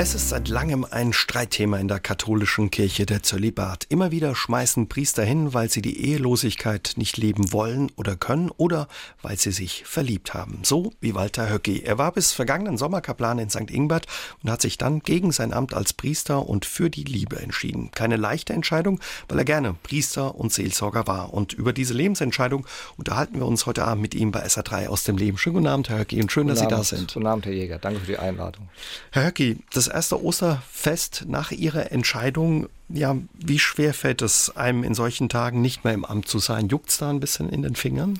Es ist seit langem ein Streitthema in der katholischen Kirche der Zölibat. Immer wieder schmeißen Priester hin, weil sie die Ehelosigkeit nicht leben wollen oder können oder weil sie sich verliebt haben. So wie Walter Höcki. Er war bis vergangenen Sommer Kaplan in St. Ingbert und hat sich dann gegen sein Amt als Priester und für die Liebe entschieden. Keine leichte Entscheidung, weil er gerne Priester und Seelsorger war. Und über diese Lebensentscheidung unterhalten wir uns heute Abend mit ihm bei SA3 aus dem Leben. Schönen guten Abend, Herr Höcki, und schön, dass Sie da sind. Guten Abend, Herr Jäger. Danke für die Einladung. Herr Höcki, das erste Osterfest nach Ihrer Entscheidung, ja, wie schwer fällt es einem in solchen Tagen nicht mehr im Amt zu sein? Juckt es da ein bisschen in den Fingern?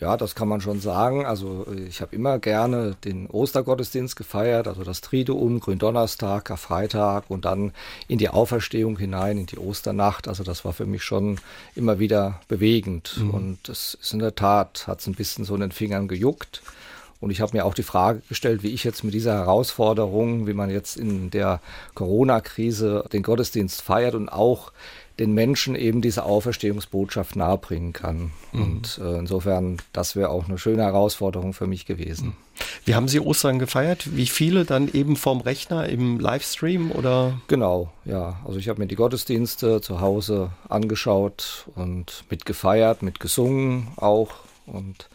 Ja, das kann man schon sagen. Also ich habe immer gerne den Ostergottesdienst gefeiert, also das Triduum, Gründonnerstag, Karfreitag und dann in die Auferstehung hinein, in die Osternacht. Also das war für mich schon immer wieder bewegend. Mhm. Und das ist in der Tat, hat es ein bisschen so in den Fingern gejuckt. Und ich habe mir auch die Frage gestellt, wie ich jetzt mit dieser Herausforderung, wie man jetzt in der Corona-Krise den Gottesdienst feiert und auch den Menschen eben diese Auferstehungsbotschaft nahebringen kann. Mhm. Und äh, insofern, das wäre auch eine schöne Herausforderung für mich gewesen. Wie haben Sie Ostern gefeiert? Wie viele dann eben vorm Rechner im Livestream oder? Genau, ja. Also ich habe mir die Gottesdienste zu Hause angeschaut und mitgefeiert, mitgesungen auch und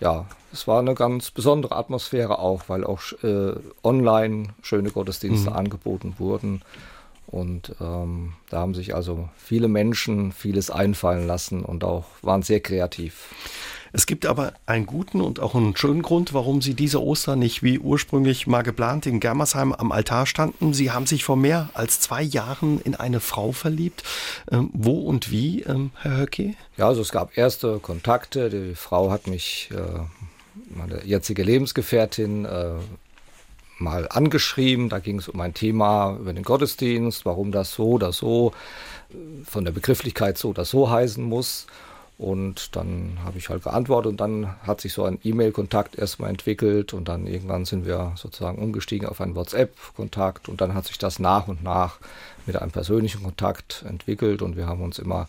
ja, es war eine ganz besondere Atmosphäre auch, weil auch äh, online schöne Gottesdienste mhm. angeboten wurden. Und ähm, da haben sich also viele Menschen vieles einfallen lassen und auch waren sehr kreativ. Es gibt aber einen guten und auch einen schönen Grund, warum Sie diese Ostern nicht wie ursprünglich mal geplant in Germersheim am Altar standen. Sie haben sich vor mehr als zwei Jahren in eine Frau verliebt. Ähm, wo und wie, ähm, Herr Höcke? Ja, also es gab erste Kontakte. Die Frau hat mich, äh, meine jetzige Lebensgefährtin, äh, mal angeschrieben. Da ging es um ein Thema über den Gottesdienst, warum das so oder so äh, von der Begrifflichkeit so oder so heißen muss. Und dann habe ich halt geantwortet und dann hat sich so ein E-Mail-Kontakt erstmal entwickelt und dann irgendwann sind wir sozusagen umgestiegen auf einen WhatsApp-Kontakt und dann hat sich das nach und nach mit einem persönlichen Kontakt entwickelt und wir haben uns immer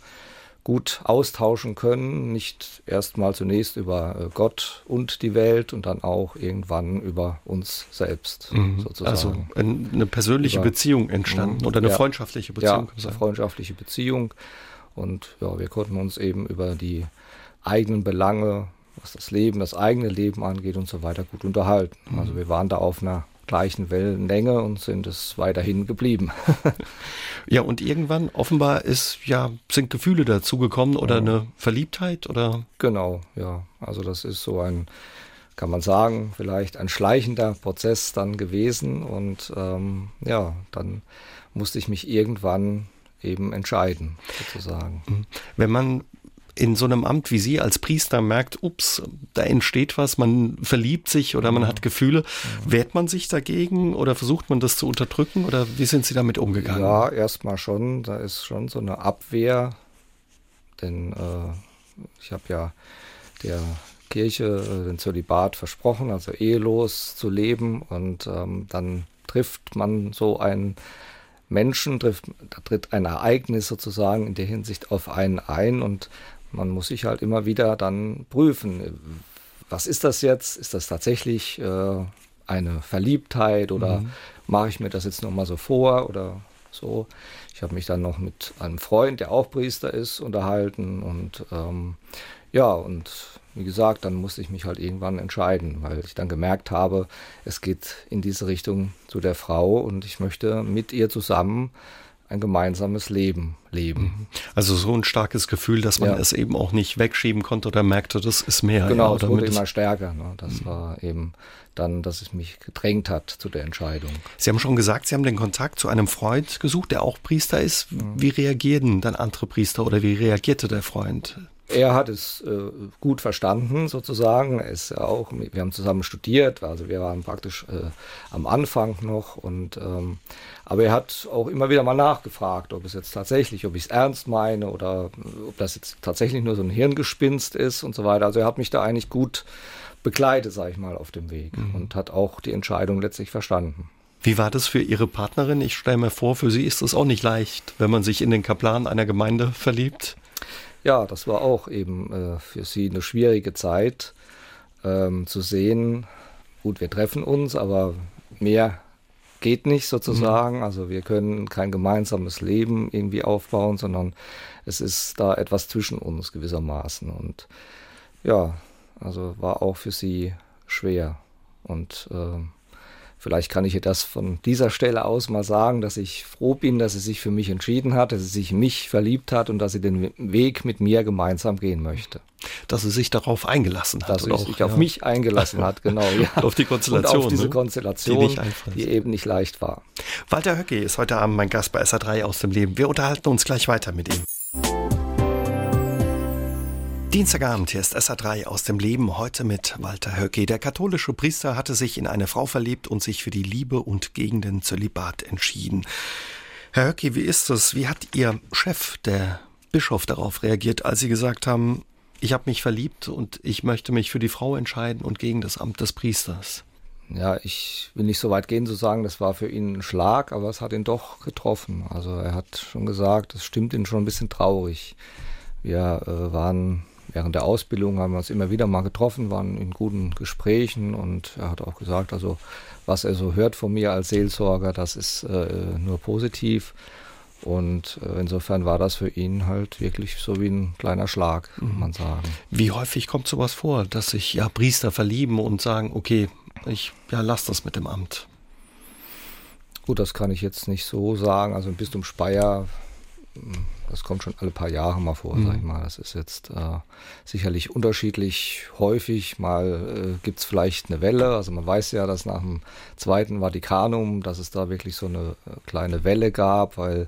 gut austauschen können, nicht erstmal zunächst über äh, Gott und die Welt und dann auch irgendwann über uns selbst mhm. sozusagen. Also eine persönliche über, Beziehung entstanden oder eine ja, freundschaftliche Beziehung. Ja, eine freundschaftliche Beziehung. Und ja, wir konnten uns eben über die eigenen Belange, was das Leben, das eigene Leben angeht und so weiter, gut unterhalten. Mhm. Also wir waren da auf einer gleichen Wellenlänge und sind es weiterhin geblieben. ja, und irgendwann offenbar ist ja sind Gefühle dazugekommen oder ja. eine Verliebtheit oder Genau, ja. Also das ist so ein kann man sagen, vielleicht ein schleichender Prozess dann gewesen und ähm, ja, dann musste ich mich irgendwann eben entscheiden, sozusagen. Mhm. Wenn man in so einem Amt wie Sie als Priester merkt, ups, da entsteht was, man verliebt sich oder man hat Gefühle, wehrt man sich dagegen oder versucht man das zu unterdrücken oder wie sind Sie damit umgegangen? Ja, erstmal schon, da ist schon so eine Abwehr, denn äh, ich habe ja der Kirche äh, den Zölibat versprochen, also ehelos zu leben und ähm, dann trifft man so ein Menschen trifft, da tritt ein Ereignis sozusagen in der Hinsicht auf einen ein und man muss sich halt immer wieder dann prüfen, was ist das jetzt? Ist das tatsächlich äh, eine Verliebtheit oder mhm. mache ich mir das jetzt nochmal so vor oder so? Ich habe mich dann noch mit einem Freund, der auch Priester ist, unterhalten und ähm, ja, und wie gesagt, dann musste ich mich halt irgendwann entscheiden, weil ich dann gemerkt habe, es geht in diese Richtung zu der Frau und ich möchte mit ihr zusammen ein gemeinsames Leben leben. Mhm. Also so ein starkes Gefühl, dass man ja. es eben auch nicht wegschieben konnte oder merkte, das ist mehr. Genau, ja, es wurde immer stärker. Ne? Das mhm. war eben dann, dass es mich gedrängt hat zu der Entscheidung. Sie haben schon gesagt, Sie haben den Kontakt zu einem Freund gesucht, der auch Priester ist. Mhm. Wie reagieren dann andere Priester oder wie reagierte der Freund? Er hat es äh, gut verstanden, sozusagen. Er ist auch, wir haben zusammen studiert, also wir waren praktisch äh, am Anfang noch. Und, ähm, aber er hat auch immer wieder mal nachgefragt, ob es jetzt tatsächlich, ob ich es ernst meine oder ob das jetzt tatsächlich nur so ein Hirngespinst ist und so weiter. Also er hat mich da eigentlich gut begleitet, sage ich mal, auf dem Weg mhm. und hat auch die Entscheidung letztlich verstanden. Wie war das für Ihre Partnerin? Ich stelle mir vor, für Sie ist es auch nicht leicht, wenn man sich in den Kaplan einer Gemeinde verliebt. Ja, das war auch eben äh, für sie eine schwierige Zeit. ähm, zu sehen, gut, wir treffen uns, aber mehr geht nicht sozusagen. Mhm. Also wir können kein gemeinsames Leben irgendwie aufbauen, sondern es ist da etwas zwischen uns gewissermaßen. Und ja, also war auch für sie schwer. Und äh, vielleicht kann ich ihr das von dieser Stelle aus mal sagen, dass ich froh bin, dass sie sich für mich entschieden hat, dass sie sich in mich verliebt hat und dass sie den Weg mit mir gemeinsam gehen möchte. Dass sie sich darauf eingelassen hat. Dass sie sich ja. auf mich eingelassen hat, genau. Ja. auf die Konstellation. Und auf diese ne? Konstellation, die, die, eben nicht leicht war. Walter Höcke ist heute Abend mein Gast bei SA3 aus dem Leben. Wir unterhalten uns gleich weiter mit ihm. Dienstagabend, hier ist SA3 aus dem Leben, heute mit Walter Höcke. Der katholische Priester hatte sich in eine Frau verliebt und sich für die Liebe und gegen den Zölibat entschieden. Herr Höcke, wie ist es? Wie hat Ihr Chef, der Bischof, darauf reagiert, als Sie gesagt haben, ich habe mich verliebt und ich möchte mich für die Frau entscheiden und gegen das Amt des Priesters? Ja, ich will nicht so weit gehen zu sagen, das war für ihn ein Schlag, aber es hat ihn doch getroffen. Also er hat schon gesagt, es stimmt ihn schon ein bisschen traurig. Wir äh, waren während der Ausbildung haben wir uns immer wieder mal getroffen, waren in guten Gesprächen und er hat auch gesagt, also was er so hört von mir als Seelsorger, das ist äh, nur positiv. Und äh, insofern war das für ihn halt wirklich so wie ein kleiner Schlag, kann mhm. man sagen. Wie häufig kommt sowas vor, dass sich ja Priester verlieben und sagen, okay, ich ja, lass das mit dem Amt? Gut, das kann ich jetzt nicht so sagen. Also im Bistum Speyer das kommt schon alle paar Jahre mal vor, mhm. sag ich mal. Das ist jetzt äh, sicherlich unterschiedlich häufig. Mal äh, gibt es vielleicht eine Welle. Also man weiß ja, dass nach dem Zweiten Vatikanum, dass es da wirklich so eine äh, kleine Welle gab, weil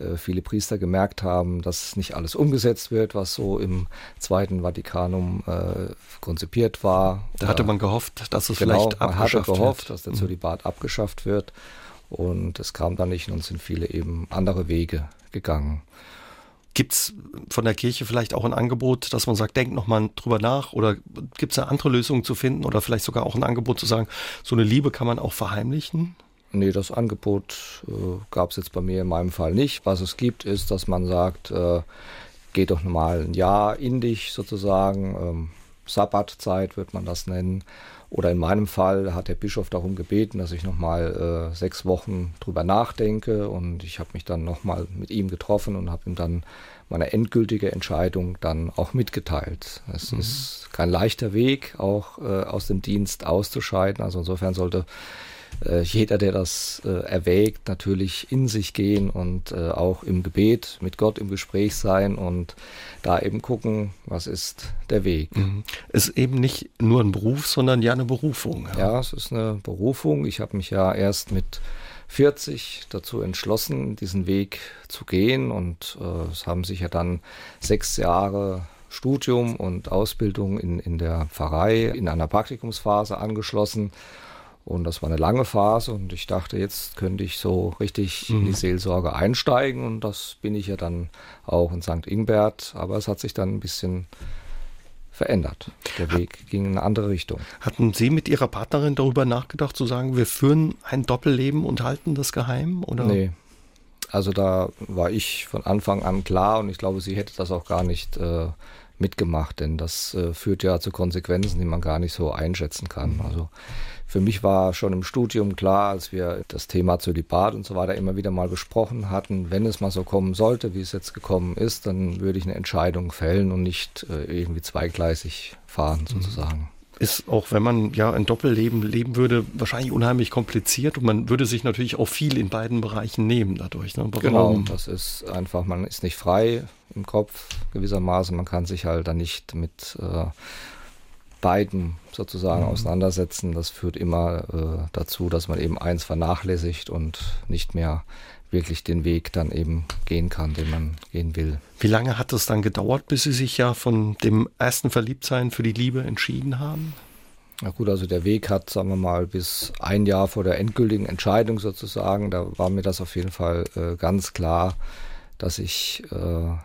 äh, viele Priester gemerkt haben, dass nicht alles umgesetzt wird, was so im Zweiten Vatikanum äh, konzipiert war. Da hatte man gehofft, dass es genau, vielleicht abgeschafft man hatte gehofft, wird. dass der mhm. Zölibat mhm. abgeschafft wird. Und es kam dann nicht und sind viele eben andere Wege gegangen. Gibt es von der Kirche vielleicht auch ein Angebot, dass man sagt, denkt nochmal drüber nach oder gibt es eine andere Lösung zu finden oder vielleicht sogar auch ein Angebot zu sagen, so eine Liebe kann man auch verheimlichen? Nee, das Angebot äh, gab es jetzt bei mir in meinem Fall nicht. Was es gibt, ist, dass man sagt, äh, geht doch mal ein Jahr in dich sozusagen, ähm, Sabbatzeit wird man das nennen oder in meinem Fall hat der Bischof darum gebeten, dass ich nochmal äh, sechs Wochen drüber nachdenke und ich habe mich dann nochmal mit ihm getroffen und habe ihm dann meine endgültige Entscheidung dann auch mitgeteilt. Es mhm. ist kein leichter Weg, auch äh, aus dem Dienst auszuscheiden. Also insofern sollte äh, jeder, der das äh, erwägt, natürlich in sich gehen und äh, auch im Gebet mit Gott im Gespräch sein und da eben gucken, was ist der Weg. Mhm. Ist eben nicht nur ein Beruf, sondern ja eine Berufung. Ja, ja es ist eine Berufung. Ich habe mich ja erst mit 40 dazu entschlossen, diesen Weg zu gehen und äh, es haben sich ja dann sechs Jahre Studium und Ausbildung in, in der Pfarrei in einer Praktikumsphase angeschlossen. Und das war eine lange Phase und ich dachte, jetzt könnte ich so richtig mhm. in die mhm. Seelsorge einsteigen und das bin ich ja dann auch in St. Ingbert, aber es hat sich dann ein bisschen verändert. Der Weg ging in eine andere Richtung. Hatten Sie mit Ihrer Partnerin darüber nachgedacht, zu sagen, wir führen ein Doppelleben und halten das geheim? Oder? Nee. Also da war ich von Anfang an klar und ich glaube, sie hätte das auch gar nicht äh, mitgemacht, denn das äh, führt ja zu Konsequenzen, die man gar nicht so einschätzen kann. Mhm. Also für mich war schon im Studium klar, als wir das Thema Zölibat und so weiter immer wieder mal besprochen hatten, wenn es mal so kommen sollte, wie es jetzt gekommen ist, dann würde ich eine Entscheidung fällen und nicht äh, irgendwie zweigleisig fahren mhm. Ist auch, wenn man ja ein Doppelleben leben würde, wahrscheinlich unheimlich kompliziert und man würde sich natürlich auch viel in beiden Bereichen nehmen dadurch. Ne? Genau, das ist einfach, man ist nicht frei im Kopf gewissermaßen, man kann sich halt dann nicht mit äh, beiden sozusagen mhm. auseinandersetzen. Das führt immer äh, dazu, dass man eben eins vernachlässigt und nicht mehr wirklich den Weg dann eben gehen kann, den man gehen will. Wie lange hat es dann gedauert, bis Sie sich ja von dem ersten Verliebtsein für die Liebe entschieden haben? Na gut, also der Weg hat, sagen wir mal, bis ein Jahr vor der endgültigen Entscheidung sozusagen, da war mir das auf jeden Fall äh, ganz klar, dass ich äh,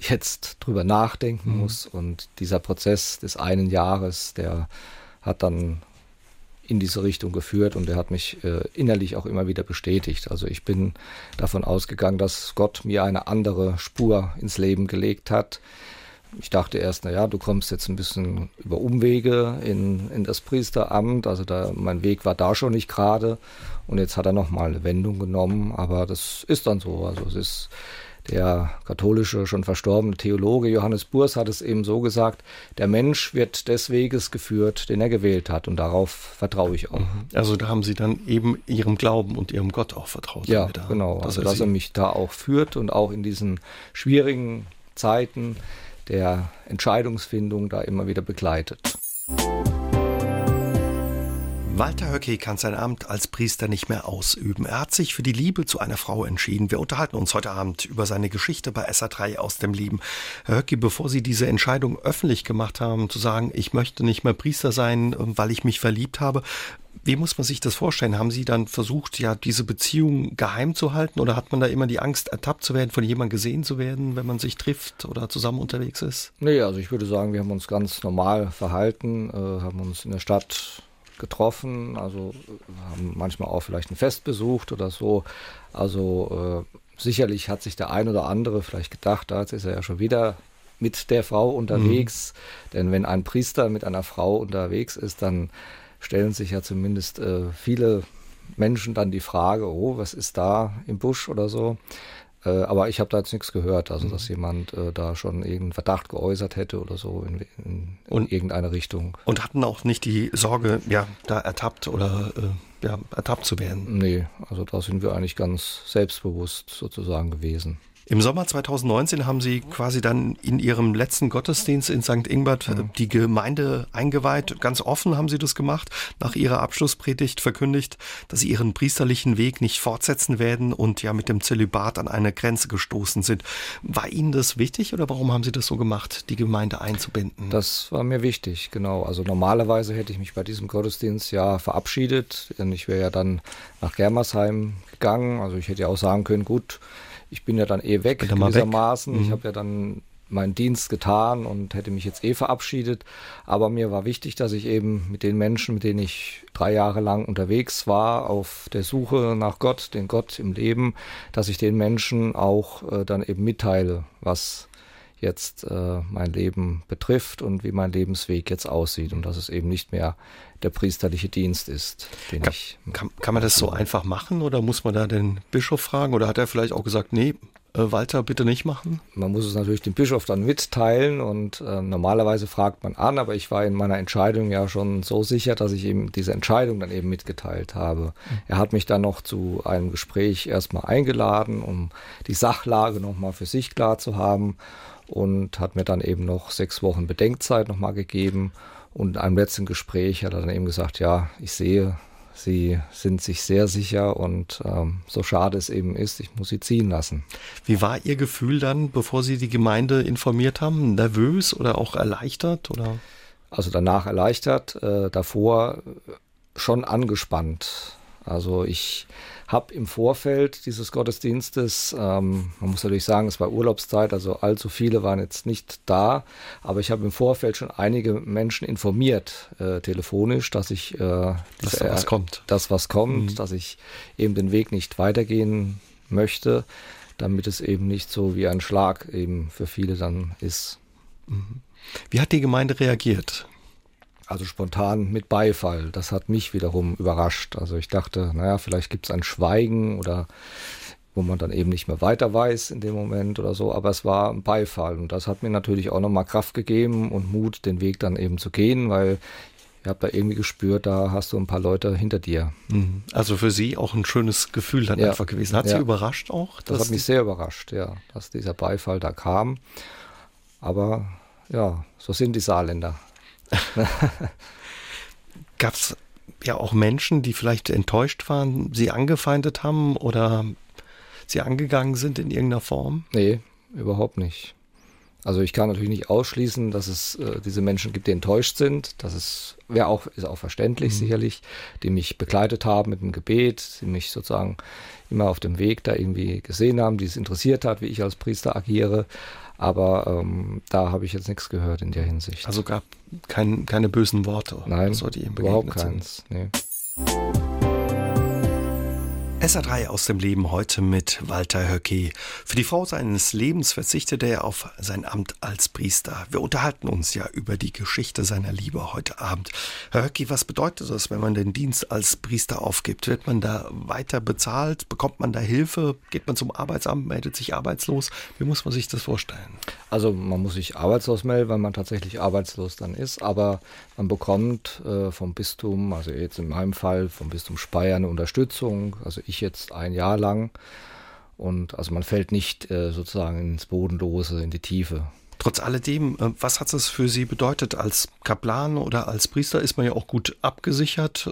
jetzt drüber nachdenken mhm. muss und dieser Prozess des einen Jahres, der hat dann in diese Richtung geführt und er hat mich äh, innerlich auch immer wieder bestätigt. Also ich bin davon ausgegangen, dass Gott mir eine andere Spur ins Leben gelegt hat. ich dachte erst, naja, du kommst jetzt ein bisschen über Umwege in, in das Priesteramt. Also da, mein Weg war da schon nicht gerade. Und jetzt hat er nochmal eine Wendung genommen. Aber das ist dann so. Also es ist der katholische, schon verstorbene Theologe Johannes Burs hat es eben so gesagt, der Mensch wird des Weges geführt, den er gewählt hat. Und darauf vertraue ich auch. Mhm. Also da haben Sie dann eben Ihrem Glauben und Ihrem Gott auch vertraut. Ja, da, genau. Dass, also, er, dass er mich da auch führt und auch in diesen schwierigen Zeiten der Entscheidungsfindung da immer wieder begleitet. Walter Höcke kann sein Amt als Priester nicht mehr ausüben. Er hat sich für die Liebe zu einer Frau entschieden. Wir unterhalten uns heute Abend über seine Geschichte bei SA3 aus dem Leben. Herr Höcke, bevor Sie diese Entscheidung öffentlich gemacht haben, zu sagen, ich möchte nicht mehr Priester sein, weil ich mich verliebt habe, wie muss man sich das vorstellen? Haben Sie dann versucht, ja, diese Beziehung geheim zu halten oder hat man da immer die Angst, ertappt zu werden, von jemandem gesehen zu werden, wenn man sich trifft oder zusammen unterwegs ist? Nee, also ich würde sagen, wir haben uns ganz normal verhalten, äh, haben uns in der Stadt getroffen, also haben manchmal auch vielleicht ein Fest besucht oder so. Also äh, sicherlich hat sich der ein oder andere vielleicht gedacht, da ist er ja schon wieder mit der Frau unterwegs. Mhm. Denn wenn ein Priester mit einer Frau unterwegs ist, dann stellen sich ja zumindest äh, viele Menschen dann die Frage, oh, was ist da im Busch oder so. Äh, aber ich habe da jetzt nichts gehört, also dass mhm. jemand äh, da schon irgendeinen Verdacht geäußert hätte oder so in, in, in irgendeine Richtung. Und hatten auch nicht die Sorge, ja, da ertappt oder äh, ja, ertappt zu werden? Nee, also da sind wir eigentlich ganz selbstbewusst sozusagen gewesen. Im Sommer 2019 haben Sie quasi dann in Ihrem letzten Gottesdienst in St. Ingbert mhm. die Gemeinde eingeweiht. Ganz offen haben Sie das gemacht. Nach Ihrer Abschlusspredigt verkündigt, dass Sie Ihren priesterlichen Weg nicht fortsetzen werden und ja mit dem Zölibat an eine Grenze gestoßen sind. War Ihnen das wichtig oder warum haben Sie das so gemacht, die Gemeinde einzubinden? Das war mir wichtig, genau. Also normalerweise hätte ich mich bei diesem Gottesdienst ja verabschiedet, denn ich wäre ja dann nach Germersheim gegangen. Also ich hätte ja auch sagen können, gut, ich bin ja dann eh weg gewissermaßen. Mhm. Ich habe ja dann meinen Dienst getan und hätte mich jetzt eh verabschiedet. Aber mir war wichtig, dass ich eben mit den Menschen, mit denen ich drei Jahre lang unterwegs war, auf der Suche nach Gott, den Gott im Leben, dass ich den Menschen auch äh, dann eben mitteile, was jetzt äh, mein Leben betrifft und wie mein Lebensweg jetzt aussieht und dass es eben nicht mehr der priesterliche Dienst ist, den kann, ich. Kann, kann man das so einfach machen oder muss man da den Bischof fragen oder hat er vielleicht auch gesagt, nee, Walter, bitte nicht machen? Man muss es natürlich dem Bischof dann mitteilen und äh, normalerweise fragt man an, aber ich war in meiner Entscheidung ja schon so sicher, dass ich ihm diese Entscheidung dann eben mitgeteilt habe. Mhm. Er hat mich dann noch zu einem Gespräch erstmal eingeladen, um die Sachlage nochmal für sich klar zu haben und hat mir dann eben noch sechs Wochen Bedenkzeit nochmal gegeben. Und in einem letzten Gespräch hat er dann eben gesagt, ja, ich sehe, Sie sind sich sehr sicher und ähm, so schade es eben ist, ich muss Sie ziehen lassen. Wie war Ihr Gefühl dann, bevor Sie die Gemeinde informiert haben? Nervös oder auch erleichtert? Oder? Also danach erleichtert, äh, davor schon angespannt. Also ich habe im Vorfeld dieses Gottesdienstes, ähm, man muss natürlich sagen, es war Urlaubszeit, also allzu viele waren jetzt nicht da, aber ich habe im Vorfeld schon einige Menschen informiert, äh, telefonisch, dass ich äh, dass da was kommt, das was kommt, mhm. dass ich eben den Weg nicht weitergehen möchte, damit es eben nicht so wie ein Schlag eben für viele dann ist. Mhm. Wie hat die Gemeinde reagiert? Also spontan mit Beifall. Das hat mich wiederum überrascht. Also ich dachte, naja, vielleicht gibt es ein Schweigen oder wo man dann eben nicht mehr weiter weiß in dem Moment oder so, aber es war ein Beifall und das hat mir natürlich auch nochmal Kraft gegeben und Mut, den Weg dann eben zu gehen, weil ich habe da irgendwie gespürt, da hast du ein paar Leute hinter dir. Mhm. Also für Sie auch ein schönes Gefühl dann ja. einfach gewesen. Hat ja. Sie überrascht auch? Das hat mich sehr überrascht, ja, dass dieser Beifall da kam. Aber ja, so sind die Saarländer. Gab es ja auch Menschen, die vielleicht enttäuscht waren, sie angefeindet haben oder sie angegangen sind in irgendeiner Form? Nee, überhaupt nicht. Also ich kann natürlich nicht ausschließen, dass es äh, diese Menschen gibt, die enttäuscht sind. Das ist, wäre auch, ist auch verständlich mhm. sicherlich, die mich begleitet haben mit dem Gebet, die mich sozusagen immer auf dem Weg da irgendwie gesehen haben, die es interessiert hat, wie ich als Priester agiere. Aber ähm, da habe ich jetzt nichts gehört in der Hinsicht. Also gab kein, keine bösen Worte. Nein, überhaupt keins. Nee. SA3 aus dem Leben heute mit Walter Höcke. Für die Frau seines Lebens verzichtete er auf sein Amt als Priester. Wir unterhalten uns ja über die Geschichte seiner Liebe heute Abend. Herr Höcke, was bedeutet das, wenn man den Dienst als Priester aufgibt? Wird man da weiter bezahlt? Bekommt man da Hilfe? Geht man zum Arbeitsamt, meldet sich arbeitslos? Wie muss man sich das vorstellen? Also man muss sich arbeitslos melden, weil man tatsächlich arbeitslos dann ist, aber man bekommt äh, vom Bistum, also jetzt in meinem Fall vom Bistum Speyer eine Unterstützung. Also ich jetzt ein Jahr lang. Und also man fällt nicht äh, sozusagen ins Bodenlose, in die Tiefe. Trotz alledem, äh, was hat es für Sie bedeutet? Als Kaplan oder als Priester ist man ja auch gut abgesichert.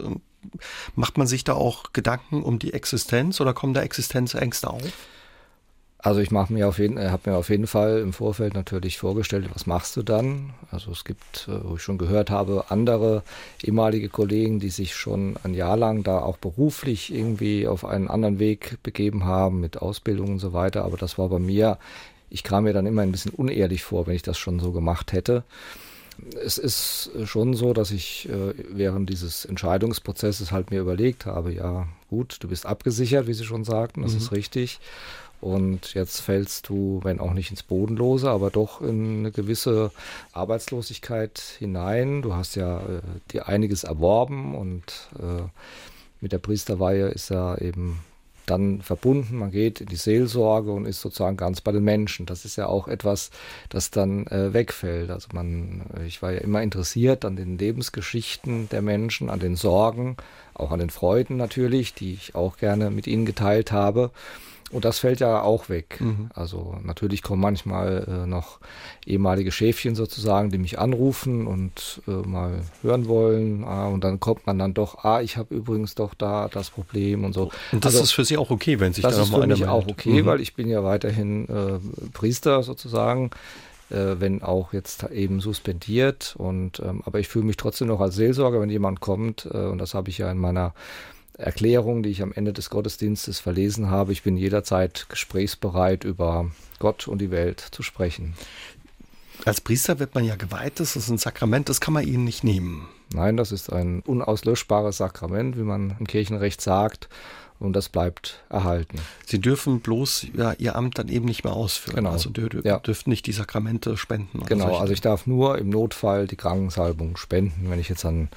Macht man sich da auch Gedanken um die Existenz oder kommen da Existenzängste auf? Also ich mache mir auf jeden, äh, habe mir auf jeden Fall im Vorfeld natürlich vorgestellt, was machst du dann? Also es gibt, äh, wo ich schon gehört habe, andere ehemalige Kollegen, die sich schon ein Jahr lang da auch beruflich irgendwie auf einen anderen Weg begeben haben mit Ausbildung und so weiter. Aber das war bei mir, ich kam mir dann immer ein bisschen unehrlich vor, wenn ich das schon so gemacht hätte. Es ist schon so, dass ich äh, während dieses Entscheidungsprozesses halt mir überlegt habe, ja gut, du bist abgesichert, wie Sie schon sagten, das mhm. ist richtig. Und jetzt fällst du, wenn auch nicht ins Bodenlose, aber doch in eine gewisse Arbeitslosigkeit hinein. Du hast ja äh, dir einiges erworben und äh, mit der Priesterweihe ist ja eben dann verbunden. Man geht in die Seelsorge und ist sozusagen ganz bei den Menschen. Das ist ja auch etwas, das dann äh, wegfällt. Also man, ich war ja immer interessiert an den Lebensgeschichten der Menschen, an den Sorgen, auch an den Freuden natürlich, die ich auch gerne mit ihnen geteilt habe. Und das fällt ja auch weg. Mhm. Also natürlich kommen manchmal äh, noch ehemalige Schäfchen sozusagen, die mich anrufen und äh, mal hören wollen. Ah, und dann kommt man dann doch, ah, ich habe übrigens doch da das Problem und so. Und das also, ist für Sie auch okay, wenn sich das da nochmal einer Das ist für mich auch okay, mhm. weil ich bin ja weiterhin äh, Priester sozusagen. Äh, wenn auch jetzt eben suspendiert und ähm, aber ich fühle mich trotzdem noch als Seelsorger, wenn jemand kommt äh, und das habe ich ja in meiner Erklärung, die ich am Ende des Gottesdienstes verlesen habe. Ich bin jederzeit gesprächsbereit, über Gott und die Welt zu sprechen. Als Priester wird man ja geweiht, das ist ein Sakrament, das kann man ihnen nicht nehmen. Nein, das ist ein unauslöschbares Sakrament, wie man im Kirchenrecht sagt. Und das bleibt erhalten. Sie dürfen bloß ja, Ihr Amt dann eben nicht mehr ausführen. Genau. Also dür ja. dürfen nicht die Sakramente spenden. Genau, also ich darf nur im Notfall die Krankensalbung spenden, wenn ich jetzt an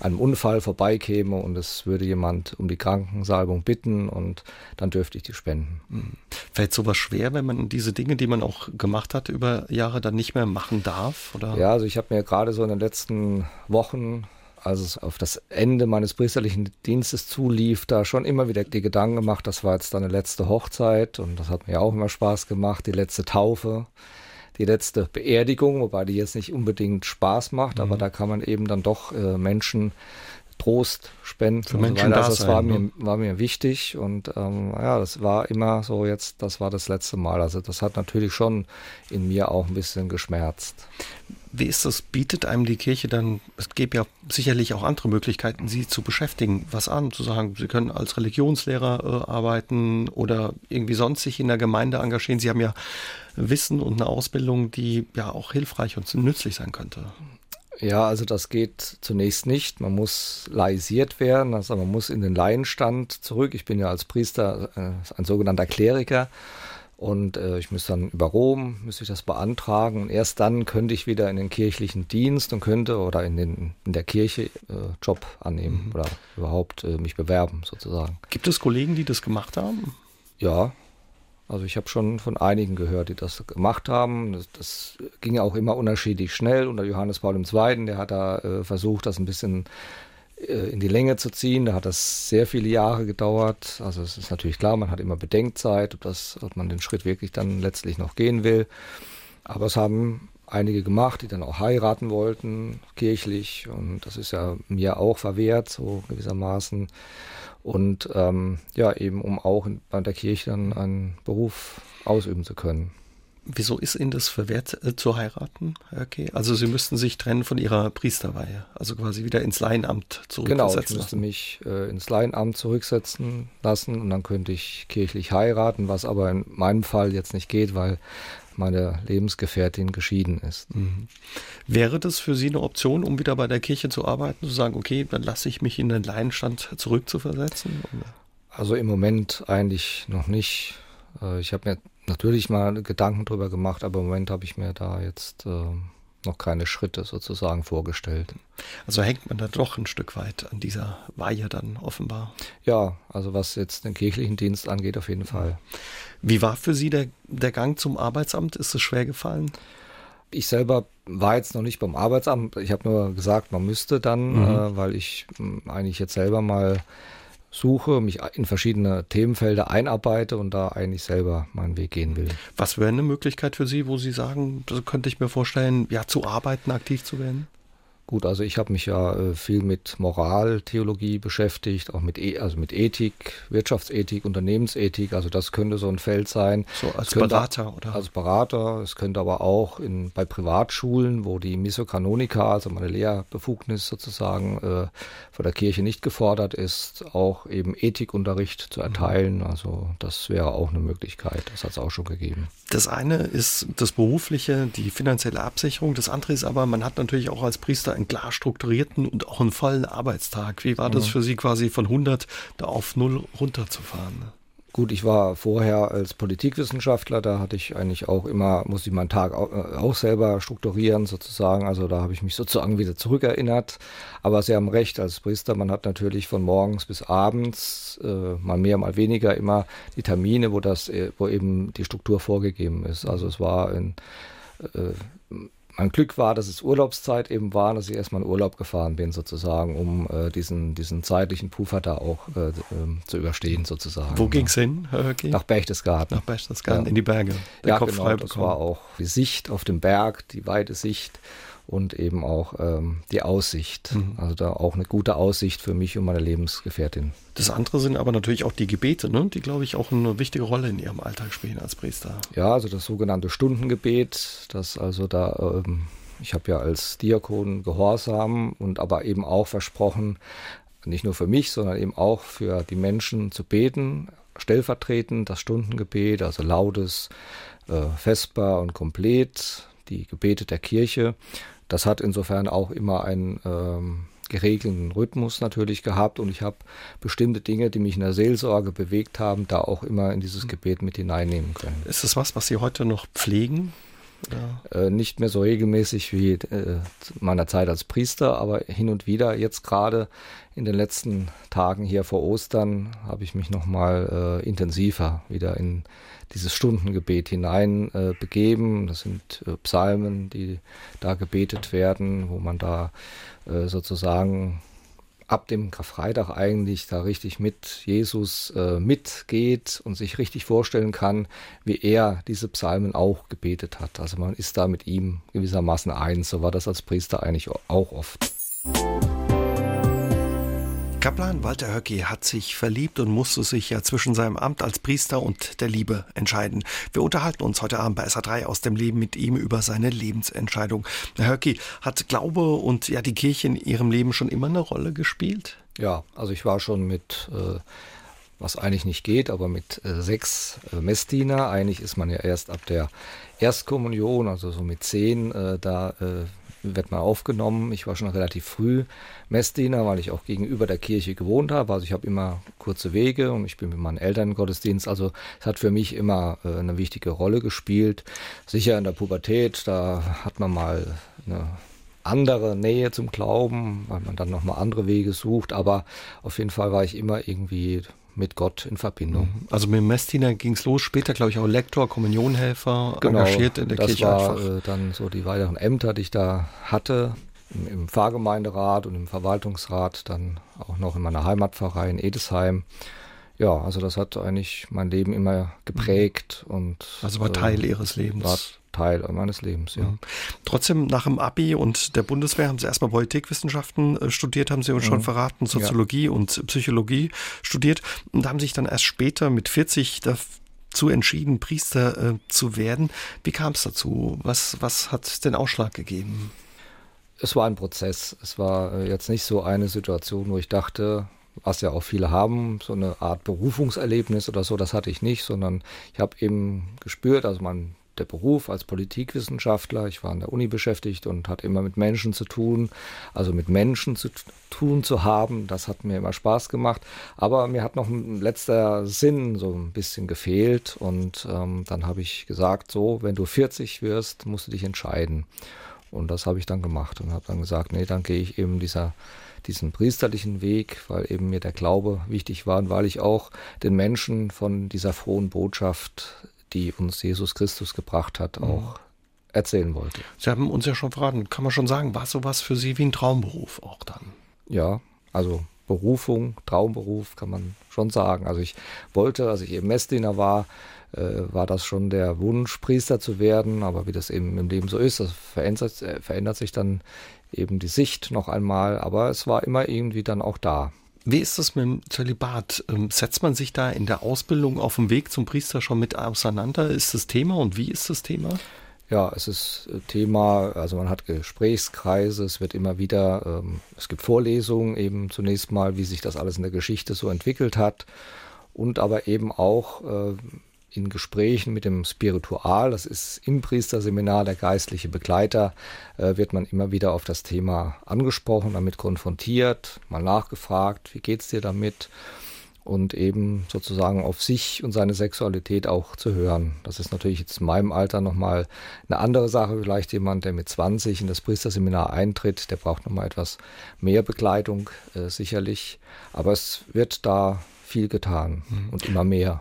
einem Unfall vorbeikäme und es würde jemand um die Krankensalbung bitten und dann dürfte ich die spenden. Mhm. Fällt sowas schwer, wenn man diese Dinge, die man auch gemacht hat über Jahre, dann nicht mehr machen darf? Oder? Ja, also ich habe mir gerade so in den letzten Wochen als es auf das Ende meines priesterlichen Dienstes zulief, da schon immer wieder die Gedanken gemacht, das war jetzt deine letzte Hochzeit und das hat mir auch immer Spaß gemacht, die letzte Taufe die letzte Beerdigung, wobei die jetzt nicht unbedingt Spaß macht, mhm. aber da kann man eben dann doch äh, Menschen Trost spenden. Für Menschen so also das war, ne? mir, war mir wichtig und ähm, ja, das war immer so jetzt, das war das letzte Mal. Also das hat natürlich schon in mir auch ein bisschen geschmerzt. Wie ist das? Bietet einem die Kirche dann, es gäbe ja sicherlich auch andere Möglichkeiten, sie zu beschäftigen, was an, zu sagen, sie können als Religionslehrer äh, arbeiten oder irgendwie sonst sich in der Gemeinde engagieren. Sie haben ja Wissen und eine Ausbildung, die ja auch hilfreich und nützlich sein könnte. Ja, also das geht zunächst nicht. Man muss laisiert werden, also man muss in den Laienstand zurück. Ich bin ja als Priester äh, ein sogenannter Kleriker und äh, ich müsste dann über Rom, müsste ich das beantragen und erst dann könnte ich wieder in den kirchlichen Dienst und könnte oder in, den, in der Kirche äh, Job annehmen mhm. oder überhaupt äh, mich bewerben sozusagen. Gibt es Kollegen, die das gemacht haben? Ja, also ich habe schon von einigen gehört, die das gemacht haben. Das, das ging ja auch immer unterschiedlich schnell. Unter Johannes Paul II., der hat da äh, versucht, das ein bisschen in die Länge zu ziehen. Da hat das sehr viele Jahre gedauert. Also es ist natürlich klar, man hat immer Bedenkzeit, ob, das, ob man den Schritt wirklich dann letztlich noch gehen will. Aber es haben einige gemacht, die dann auch heiraten wollten, kirchlich. Und das ist ja mir auch verwehrt, so gewissermaßen. Und ähm, ja, eben um auch bei der Kirche dann einen Beruf ausüben zu können. Wieso ist Ihnen das verwehrt äh, zu heiraten, Herr Okay. Also Sie müssten sich trennen von Ihrer Priesterweihe, also quasi wieder ins Laienamt zurücksetzen Genau, ich müsste mich äh, ins Laienamt zurücksetzen lassen und dann könnte ich kirchlich heiraten, was aber in meinem Fall jetzt nicht geht, weil meine Lebensgefährtin geschieden ist. Mhm. Wäre das für Sie eine Option, um wieder bei der Kirche zu arbeiten, zu sagen, okay, dann lasse ich mich in den Laienstand zurückzuversetzen? Oder? Also im Moment eigentlich noch nicht. Äh, ich habe mir natürlich mal Gedanken drüber gemacht, aber im Moment habe ich mir da jetzt äh, noch keine Schritte sozusagen vorgestellt. Also hängt man da doch ein Stück weit an dieser Weihe dann offenbar. Ja, also was jetzt den kirchlichen Dienst angeht, auf jeden Fall. Wie war für Sie der, der Gang zum Arbeitsamt? Ist es schwer gefallen? Ich selber war jetzt noch nicht beim Arbeitsamt. Ich habe nur gesagt, man müsste dann, mhm. äh, weil ich äh, eigentlich jetzt selber mal suche, mich in verschiedene Themenfelder einarbeite und da eigentlich selber meinen Weg gehen will. Was wäre eine Möglichkeit für Sie, wo Sie sagen, das könnte ich mir vorstellen, ja, zu arbeiten, aktiv zu werden? Gut, also ich habe mich ja äh, viel mit Moraltheologie beschäftigt, auch mit, e also mit Ethik, Wirtschaftsethik, Unternehmensethik. Also das könnte so ein Feld sein. So als Berater, oder? Als Berater. Es könnte aber auch in, bei Privatschulen, wo die Missokanonika, also meine Lehrbefugnis sozusagen äh, von der Kirche nicht gefordert ist, auch eben Ethikunterricht zu erteilen. Mhm. Also das wäre auch eine Möglichkeit. Das hat es auch schon gegeben. Das eine ist das berufliche, die finanzielle Absicherung. Das andere ist aber, man hat natürlich auch als Priester einen klar strukturierten und auch einen vollen Arbeitstag. Wie war das mhm. für Sie quasi von 100 da auf 0 runterzufahren? Gut, ich war vorher als Politikwissenschaftler, da hatte ich eigentlich auch immer, musste ich meinen Tag auch, äh, auch selber strukturieren sozusagen, also da habe ich mich sozusagen wieder zurückerinnert. Aber Sie haben recht, als Priester, man hat natürlich von morgens bis abends, äh, mal mehr, mal weniger, immer die Termine, wo das, äh, wo eben die Struktur vorgegeben ist. Also es war ein äh, mein Glück war, dass es Urlaubszeit eben war, dass ich erstmal in Urlaub gefahren bin, sozusagen, um äh, diesen, diesen zeitlichen Puffer da auch äh, äh, zu überstehen, sozusagen. Wo ging es hin, Herr Höcki? Nach Berchtesgaden. Nach Berchtesgaden, ja. in die Berge. ja, Kopf genau, das war auch die Sicht auf den Berg, die weite Sicht und eben auch ähm, die Aussicht. Mhm. Also da auch eine gute Aussicht für mich und meine Lebensgefährtin. Das andere sind aber natürlich auch die Gebete, ne? die, glaube ich, auch eine wichtige Rolle in Ihrem Alltag spielen als Priester. Ja, also das sogenannte Stundengebet, das also da, ähm, ich habe ja als Diakon Gehorsam und aber eben auch versprochen, nicht nur für mich, sondern eben auch für die Menschen zu beten, stellvertretend das Stundengebet, also lautes, äh, festbar und komplett, die Gebete der Kirche. Das hat insofern auch immer einen ähm, geregelten Rhythmus natürlich gehabt und ich habe bestimmte Dinge, die mich in der Seelsorge bewegt haben, da auch immer in dieses Gebet mit hineinnehmen können. Ist das was, was Sie heute noch pflegen? Äh, nicht mehr so regelmäßig wie äh, meiner Zeit als Priester, aber hin und wieder, jetzt gerade in den letzten Tagen hier vor Ostern, habe ich mich nochmal äh, intensiver wieder in dieses Stundengebet hinein begeben. Das sind Psalmen, die da gebetet werden, wo man da sozusagen ab dem Karfreitag eigentlich da richtig mit Jesus äh, mitgeht und sich richtig vorstellen kann, wie er diese Psalmen auch gebetet hat. Also man ist da mit ihm gewissermaßen eins. So war das als Priester eigentlich auch oft. Kaplan Walter Höcki hat sich verliebt und musste sich ja zwischen seinem Amt als Priester und der Liebe entscheiden. Wir unterhalten uns heute Abend bei SA3 aus dem Leben mit ihm über seine Lebensentscheidung. Herr Höcki, hat Glaube und ja die Kirche in Ihrem Leben schon immer eine Rolle gespielt? Ja, also ich war schon mit äh, was eigentlich nicht geht, aber mit äh, sechs äh, Messdiener. Eigentlich ist man ja erst ab der Erstkommunion, also so mit zehn, äh, da äh, wird man aufgenommen. Ich war schon relativ früh Messdiener, weil ich auch gegenüber der Kirche gewohnt habe. Also ich habe immer kurze Wege und ich bin mit meinen Eltern im Gottesdienst. Also es hat für mich immer äh, eine wichtige Rolle gespielt. Sicher in der Pubertät, da hat man mal eine andere Nähe zum Glauben, weil man dann nochmal andere Wege sucht. Aber auf jeden Fall war ich immer irgendwie mit Gott in Verbindung. Mhm. Also mit Messdiener ging es los, später glaube ich auch Lektor, Kommunionhelfer, genau, engagiert in der das Kirche. Das war äh, dann so die weiteren Ämter, die ich da hatte, im, im Pfarrgemeinderat und im Verwaltungsrat, dann auch noch in meiner Heimatpfarrei in Edesheim. Ja, also das hat eigentlich mein Leben immer geprägt mhm. und also war Teil äh, ihres Lebens. Teil meines Lebens, ja. Mhm. Trotzdem, nach dem Abi und der Bundeswehr haben Sie erstmal Politikwissenschaften äh, studiert, haben Sie uns mhm. schon verraten, Soziologie ja. und Psychologie studiert und haben sich dann erst später mit 40 dazu entschieden, Priester äh, zu werden. Wie kam es dazu? Was, was hat den Ausschlag gegeben? Es war ein Prozess. Es war äh, jetzt nicht so eine Situation, wo ich dachte, was ja auch viele haben, so eine Art Berufungserlebnis oder so, das hatte ich nicht, sondern ich habe eben gespürt, also man der Beruf als Politikwissenschaftler. Ich war an der Uni beschäftigt und hatte immer mit Menschen zu tun, also mit Menschen zu tun zu haben. Das hat mir immer Spaß gemacht. Aber mir hat noch ein letzter Sinn so ein bisschen gefehlt. Und ähm, dann habe ich gesagt, so, wenn du 40 wirst, musst du dich entscheiden. Und das habe ich dann gemacht und habe dann gesagt, nee, dann gehe ich eben dieser diesen priesterlichen Weg, weil eben mir der Glaube wichtig war und weil ich auch den Menschen von dieser frohen Botschaft, die uns Jesus Christus gebracht hat, mhm. auch erzählen wollte. Sie haben uns ja schon verraten, kann man schon sagen, war sowas für Sie wie ein Traumberuf auch dann? Ja, also Berufung, Traumberuf kann man schon sagen. Also ich wollte, als ich eben Messdiener war, äh, war das schon der Wunsch, Priester zu werden. Aber wie das eben im Leben so ist, das verändert, äh, verändert sich dann eben die Sicht noch einmal, aber es war immer irgendwie dann auch da. Wie ist das mit dem Zölibat? Ähm, setzt man sich da in der Ausbildung auf dem Weg zum Priester schon mit auseinander? Ist das Thema und wie ist das Thema? Ja, es ist äh, Thema, also man hat Gesprächskreise, es wird immer wieder, ähm, es gibt Vorlesungen eben zunächst mal, wie sich das alles in der Geschichte so entwickelt hat und aber eben auch äh, in Gesprächen mit dem Spiritual, das ist im Priesterseminar der geistliche Begleiter, äh, wird man immer wieder auf das Thema angesprochen, damit konfrontiert, mal nachgefragt, wie geht's dir damit? Und eben sozusagen auf sich und seine Sexualität auch zu hören. Das ist natürlich jetzt in meinem Alter nochmal eine andere Sache. Vielleicht jemand, der mit 20 in das Priesterseminar eintritt, der braucht nochmal etwas mehr Begleitung, äh, sicherlich. Aber es wird da viel getan mhm. und immer mehr.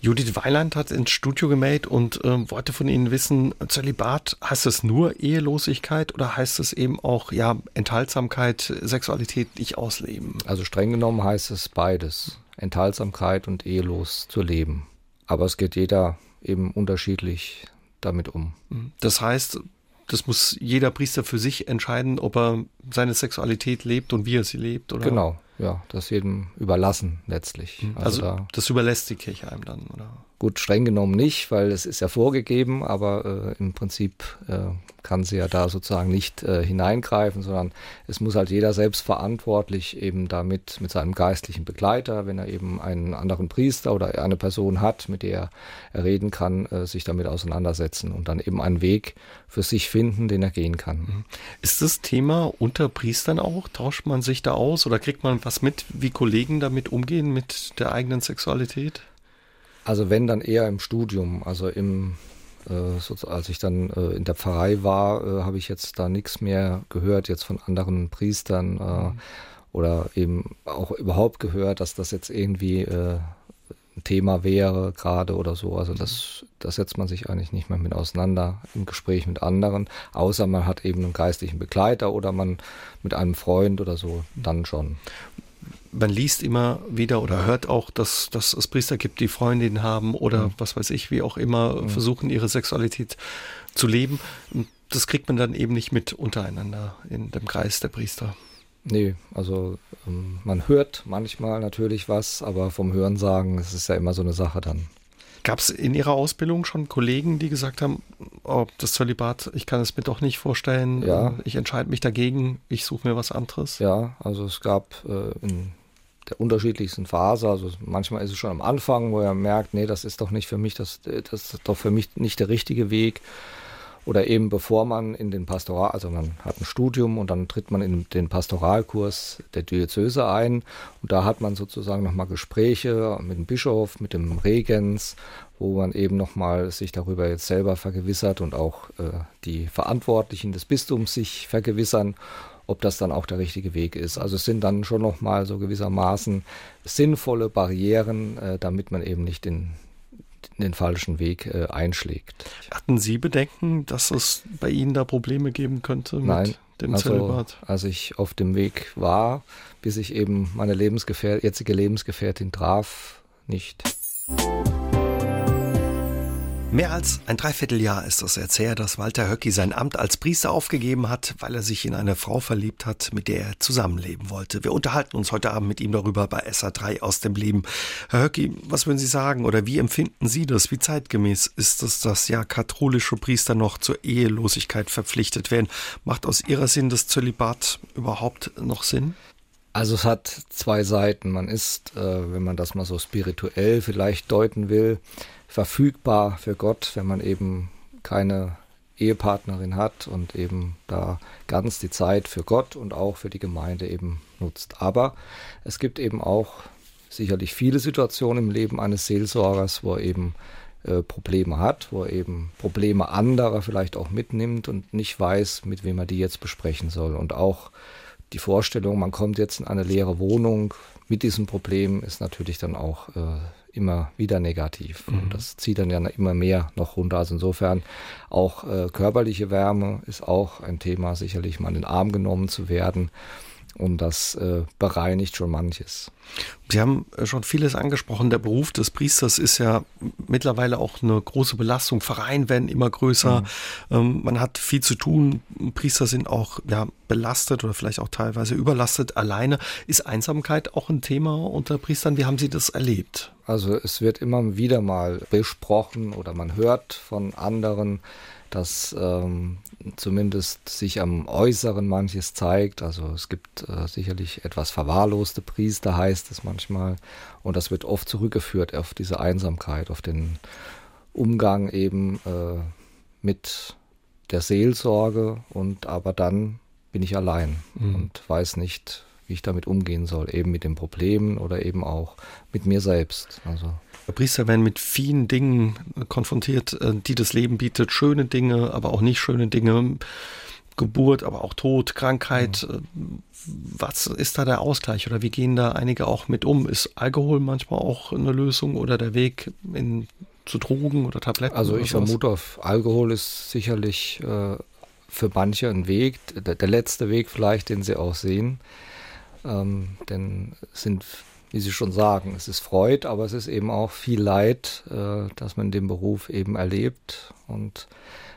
Judith Weiland hat ins Studio gemeldet und äh, wollte von Ihnen wissen, Zölibat, heißt es nur Ehelosigkeit oder heißt es eben auch ja Enthaltsamkeit, Sexualität nicht ausleben? Also streng genommen heißt es beides, Enthaltsamkeit und ehelos zu leben. Aber es geht jeder eben unterschiedlich damit um. Mhm. Das heißt, das muss jeder Priester für sich entscheiden, ob er seine Sexualität lebt und wie er sie lebt, oder? Genau, ja, das jedem überlassen letztlich. Mhm. Also, also da, das überlässt die Kirche einem dann, oder? Gut, streng genommen nicht, weil es ist ja vorgegeben, aber äh, im Prinzip äh, kann sie ja da sozusagen nicht äh, hineingreifen, sondern es muss halt jeder selbst verantwortlich eben damit mit seinem geistlichen Begleiter, wenn er eben einen anderen Priester oder eine Person hat, mit der er reden kann, äh, sich damit auseinandersetzen und dann eben einen Weg für sich finden, den er gehen kann. Mhm. Ist das Thema unter Priestern auch? Tauscht man sich da aus oder kriegt man was mit, wie Kollegen damit umgehen mit der eigenen Sexualität? Also wenn dann eher im Studium, also im äh, so, als ich dann äh, in der Pfarrei war, äh, habe ich jetzt da nichts mehr gehört jetzt von anderen Priestern äh, mhm. oder eben auch überhaupt gehört, dass das jetzt irgendwie äh, ein Thema wäre gerade oder so. Also das, das setzt man sich eigentlich nicht mehr mit auseinander im Gespräch mit anderen, außer man hat eben einen geistlichen Begleiter oder man mit einem Freund oder so, dann schon man liest immer wieder oder hört auch, dass, dass es Priester gibt, die Freundinnen haben oder mhm. was weiß ich, wie auch immer, mhm. versuchen ihre Sexualität zu leben. Das kriegt man dann eben nicht mit untereinander in dem Kreis der Priester. Nee, also ähm, man hört manchmal natürlich was, aber vom Hören sagen, es ist ja immer so eine Sache dann. Gab es in Ihrer Ausbildung schon Kollegen, die gesagt haben, oh, das Zölibat, ich kann es mir doch nicht vorstellen, ja. ich entscheide mich dagegen, ich suche mir was anderes? Ja, also es gab äh, in der unterschiedlichsten Phase. Also manchmal ist es schon am Anfang, wo er merkt, nee, das ist doch nicht für mich, das, das ist doch für mich nicht der richtige Weg. Oder eben bevor man in den Pastoral, also man hat ein Studium und dann tritt man in den Pastoralkurs der Diözese ein und da hat man sozusagen nochmal Gespräche mit dem Bischof, mit dem Regens, wo man eben nochmal sich darüber jetzt selber vergewissert und auch äh, die Verantwortlichen des Bistums sich vergewissern ob das dann auch der richtige Weg ist. Also es sind dann schon nochmal so gewissermaßen sinnvolle Barrieren, äh, damit man eben nicht den, den falschen Weg äh, einschlägt. Hatten Sie Bedenken, dass es bei Ihnen da Probleme geben könnte mit Nein, dem also, Zölibat? Als ich auf dem Weg war, bis ich eben meine Lebensgefähr jetzige Lebensgefährtin traf, nicht. Mehr als ein Dreivierteljahr ist es jetzt her, dass Walter Höcki sein Amt als Priester aufgegeben hat, weil er sich in eine Frau verliebt hat, mit der er zusammenleben wollte. Wir unterhalten uns heute Abend mit ihm darüber bei SA3 aus dem Leben. Herr Höcki, was würden Sie sagen oder wie empfinden Sie das? Wie zeitgemäß ist es, dass ja katholische Priester noch zur Ehelosigkeit verpflichtet werden? Macht aus Ihrer Sinn das Zölibat überhaupt noch Sinn? Also es hat zwei Seiten. Man ist, äh, wenn man das mal so spirituell vielleicht deuten will, verfügbar für Gott, wenn man eben keine Ehepartnerin hat und eben da ganz die Zeit für Gott und auch für die Gemeinde eben nutzt. Aber es gibt eben auch sicherlich viele Situationen im Leben eines Seelsorgers, wo er eben äh, Probleme hat, wo er eben Probleme anderer vielleicht auch mitnimmt und nicht weiß, mit wem er die jetzt besprechen soll. Und auch die Vorstellung, man kommt jetzt in eine leere Wohnung mit diesem Problem, ist natürlich dann auch äh, immer wieder negativ. Mhm. Und das zieht dann ja immer mehr noch runter. Also insofern auch äh, körperliche Wärme ist auch ein Thema, sicherlich mal in den Arm genommen zu werden. Und das äh, bereinigt schon manches. Sie haben äh, schon vieles angesprochen. Der Beruf des Priesters ist ja mittlerweile auch eine große Belastung. Vereine werden immer größer. Mhm. Ähm, man hat viel zu tun. Priester sind auch ja, belastet oder vielleicht auch teilweise überlastet. Alleine ist Einsamkeit auch ein Thema unter Priestern. Wie haben Sie das erlebt? Also es wird immer wieder mal besprochen oder man hört von anderen, dass ähm, zumindest sich am Äußeren manches zeigt. Also es gibt äh, sicherlich etwas verwahrloste Priester, heißt es manchmal. Und das wird oft zurückgeführt auf diese Einsamkeit, auf den Umgang eben äh, mit der Seelsorge. Und aber dann bin ich allein mhm. und weiß nicht, wie ich damit umgehen soll, eben mit den Problemen oder eben auch mit mir selbst. Also Priester werden mit vielen Dingen konfrontiert, äh, die das Leben bietet. Schöne Dinge, aber auch nicht schöne Dinge. Geburt, aber auch Tod, Krankheit. Mhm. Was ist da der Ausgleich oder wie gehen da einige auch mit um? Ist Alkohol manchmal auch eine Lösung oder der Weg in, zu Drogen oder Tabletten? Also ich vermute, auf Alkohol ist sicherlich äh, für manche ein Weg, der, der, letzte Weg vielleicht, den sie auch sehen. Ähm, denn sind wie Sie schon sagen, es ist Freud, aber es ist eben auch viel Leid, äh, dass man den Beruf eben erlebt und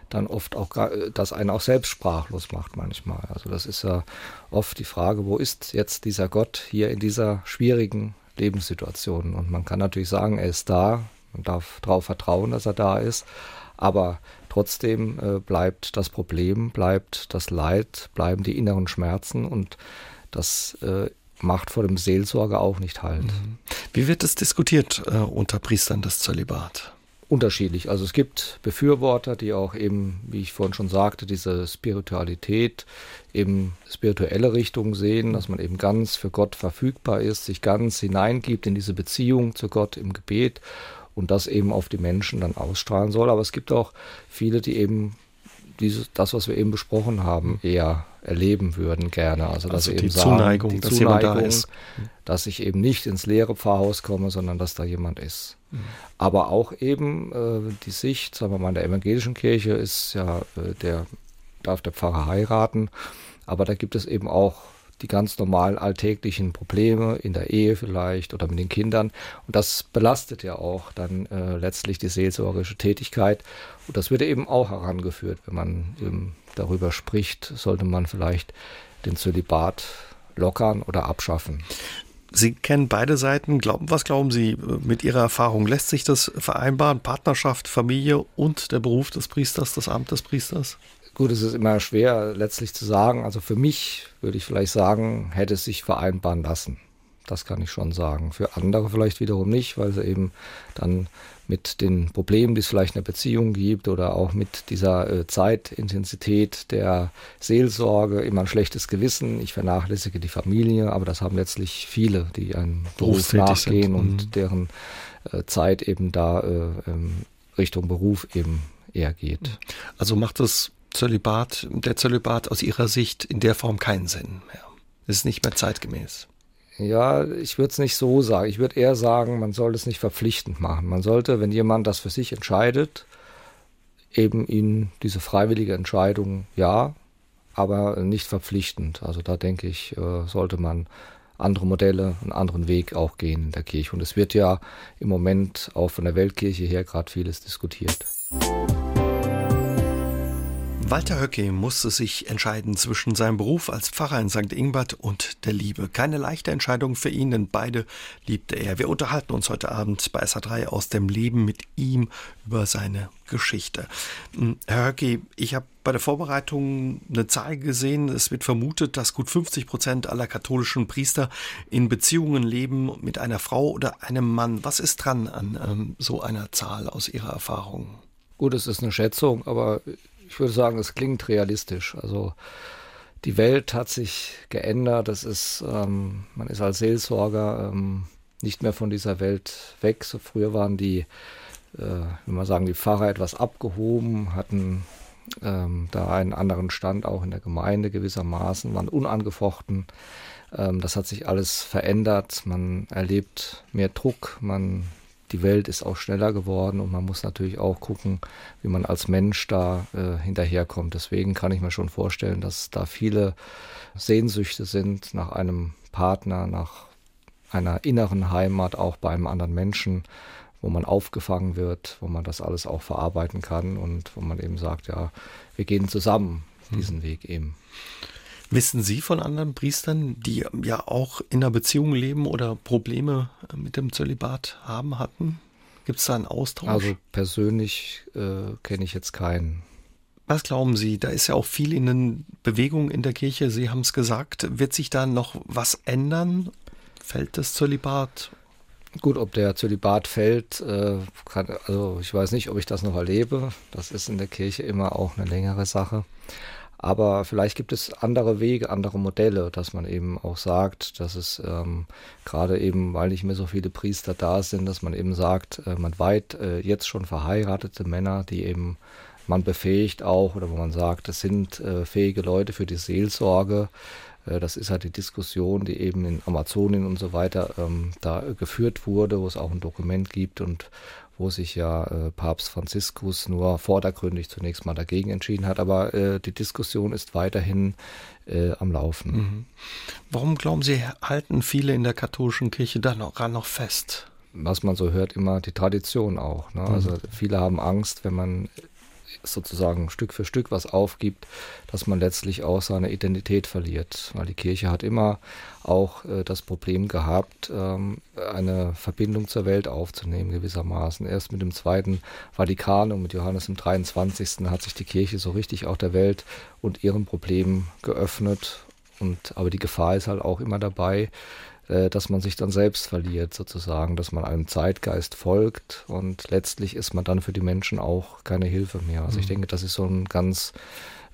dann oft auch, dass einen auch selbst sprachlos macht manchmal. Also das ist ja oft die Frage, wo ist jetzt dieser Gott hier in dieser schwierigen Lebenssituation? Und man kann natürlich sagen, er ist da, man darf darauf vertrauen, dass er da ist, aber trotzdem äh, bleibt das Problem, bleibt das Leid, bleiben die inneren Schmerzen und das äh, macht vor dem Seelsorger auch nicht halt. Mhm. Wie wird das diskutiert äh, unter Priestern das Zölibat? Unterschiedlich. Also es gibt Befürworter, die auch eben, wie ich vorhin schon sagte, diese Spiritualität, eben spirituelle Richtung sehen, dass man eben ganz für Gott verfügbar ist, sich ganz hineingibt in diese Beziehung zu Gott im Gebet und das eben auf die Menschen dann ausstrahlen soll. Aber es gibt auch viele, die eben dieses, das, was wir eben besprochen haben, eher erleben würden gerne. Also, dass also die sagen, Zuneigung, die dass Zuneigung, jemand da ist. Dass ich eben nicht ins leere Pfarrhaus komme, sondern dass da jemand ist. Mhm. Aber auch eben äh, die Sicht, sagen wir mal, in der evangelischen Kirche ist ja, äh, der darf der Pfarrer heiraten. Aber da gibt es eben auch die ganz normalen alltäglichen Probleme in der Ehe vielleicht oder mit den Kindern. Und das belastet ja auch dann äh, letztlich die seelsorgerische Tätigkeit. Und das wird eben auch herangeführt, wenn man eben darüber spricht, sollte man vielleicht den Zölibat lockern oder abschaffen. Sie kennen beide Seiten. Glauben, was glauben Sie mit Ihrer Erfahrung? Lässt sich das vereinbaren? Partnerschaft, Familie und der Beruf des Priesters, das Amt des Priesters? Gut, es ist immer schwer letztlich zu sagen. Also für mich würde ich vielleicht sagen, hätte es sich vereinbaren lassen. Das kann ich schon sagen. Für andere vielleicht wiederum nicht, weil sie eben dann mit den Problemen, die es vielleicht in der Beziehung gibt oder auch mit dieser äh, Zeitintensität der Seelsorge immer ein schlechtes Gewissen. Ich vernachlässige die Familie, aber das haben letztlich viele, die einem Beruf nachgehen sind. und mhm. deren äh, Zeit eben da äh, ähm, Richtung Beruf eben eher geht. Also macht es Zölibat, der Zölibat aus Ihrer Sicht in der Form keinen Sinn mehr. Es ist nicht mehr zeitgemäß. Ja, ich würde es nicht so sagen. Ich würde eher sagen, man soll es nicht verpflichtend machen. Man sollte, wenn jemand das für sich entscheidet, eben ihm diese freiwillige Entscheidung ja, aber nicht verpflichtend. Also da denke ich, äh, sollte man andere Modelle, einen anderen Weg auch gehen in der Kirche. Und es wird ja im Moment auch von der Weltkirche her gerade vieles diskutiert. Walter Höcke musste sich entscheiden zwischen seinem Beruf als Pfarrer in St. Ingbert und der Liebe. Keine leichte Entscheidung für ihn, denn beide liebte er. Wir unterhalten uns heute Abend bei SA3 aus dem Leben mit ihm über seine Geschichte. Hm, Herr Höcke, ich habe bei der Vorbereitung eine Zahl gesehen. Es wird vermutet, dass gut 50 Prozent aller katholischen Priester in Beziehungen leben mit einer Frau oder einem Mann. Was ist dran an ähm, so einer Zahl aus Ihrer Erfahrung? Gut, es ist eine Schätzung, aber ich würde sagen, es klingt realistisch. Also die Welt hat sich geändert. Das ist, ähm, man ist als Seelsorger ähm, nicht mehr von dieser Welt weg. So früher waren die, äh, wenn man sagen, die Pfarrer etwas abgehoben, hatten ähm, da einen anderen Stand auch in der Gemeinde gewissermaßen, waren unangefochten. Ähm, das hat sich alles verändert. Man erlebt mehr Druck, man die Welt ist auch schneller geworden und man muss natürlich auch gucken, wie man als Mensch da äh, hinterherkommt. Deswegen kann ich mir schon vorstellen, dass da viele Sehnsüchte sind nach einem Partner, nach einer inneren Heimat, auch bei einem anderen Menschen, wo man aufgefangen wird, wo man das alles auch verarbeiten kann und wo man eben sagt, ja, wir gehen zusammen diesen hm. Weg eben. Wissen Sie von anderen Priestern, die ja auch in einer Beziehung leben oder Probleme äh, mit dem Zölibat haben hatten? Gibt es da einen Austausch? Also persönlich äh, kenne ich jetzt keinen. Was glauben Sie? Da ist ja auch viel in den Bewegungen in der Kirche. Sie haben es gesagt. Wird sich da noch was ändern? Fällt das Zölibat? Gut, ob der Zölibat fällt, äh, kann, also ich weiß nicht, ob ich das noch erlebe. Das ist in der Kirche immer auch eine längere Sache. Aber vielleicht gibt es andere Wege, andere Modelle, dass man eben auch sagt, dass es ähm, gerade eben, weil nicht mehr so viele Priester da sind, dass man eben sagt, äh, man weiht äh, jetzt schon verheiratete Männer, die eben man befähigt auch, oder wo man sagt, es sind äh, fähige Leute für die Seelsorge. Äh, das ist halt die Diskussion, die eben in Amazonien und so weiter ähm, da geführt wurde, wo es auch ein Dokument gibt und wo sich ja äh, Papst Franziskus nur vordergründig zunächst mal dagegen entschieden hat. Aber äh, die Diskussion ist weiterhin äh, am Laufen. Mhm. Warum glauben Sie, halten viele in der katholischen Kirche daran noch fest? Was man so hört, immer die Tradition auch. Ne? Also mhm. viele haben Angst, wenn man sozusagen Stück für Stück was aufgibt, dass man letztlich auch seine Identität verliert. Weil die Kirche hat immer auch äh, das Problem gehabt, ähm, eine Verbindung zur Welt aufzunehmen gewissermaßen. Erst mit dem Zweiten Vatikanum, mit Johannes im 23. hat sich die Kirche so richtig auch der Welt und ihren Problemen geöffnet. Und, aber die Gefahr ist halt auch immer dabei, äh, dass man sich dann selbst verliert sozusagen, dass man einem Zeitgeist folgt und letztlich ist man dann für die Menschen auch keine Hilfe mehr. Also mhm. ich denke, das ist so ein ganz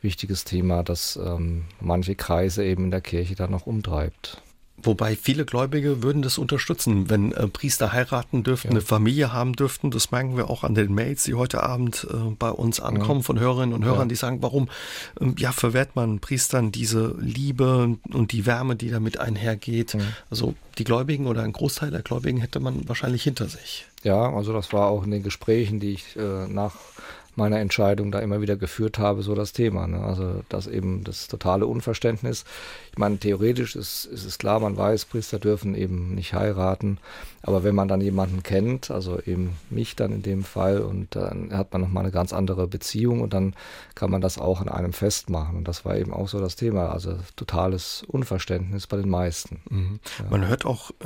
wichtiges Thema, das ähm, manche Kreise eben in der Kirche dann noch umtreibt. Wobei viele Gläubige würden das unterstützen, wenn äh, Priester heiraten dürften, ja. eine Familie haben dürften. Das merken wir auch an den Mails, die heute Abend äh, bei uns ankommen ja. von Hörerinnen und Hörern, ja. die sagen, warum ähm, ja verwehrt man Priestern diese Liebe und die Wärme, die damit einhergeht. Also die Gläubigen oder ein Großteil der Gläubigen hätte man wahrscheinlich hinter sich. Ja, also das war auch in den Gesprächen, die ich äh, nach meiner Entscheidung da immer wieder geführt habe, so das Thema. Ne? Also das eben das totale Unverständnis. Ich meine, theoretisch ist, ist es klar, man weiß, Priester dürfen eben nicht heiraten, aber wenn man dann jemanden kennt, also eben mich dann in dem Fall, und dann hat man nochmal eine ganz andere Beziehung und dann kann man das auch an einem festmachen. Und das war eben auch so das Thema, also totales Unverständnis bei den meisten. Mhm. Ja. Man hört auch äh,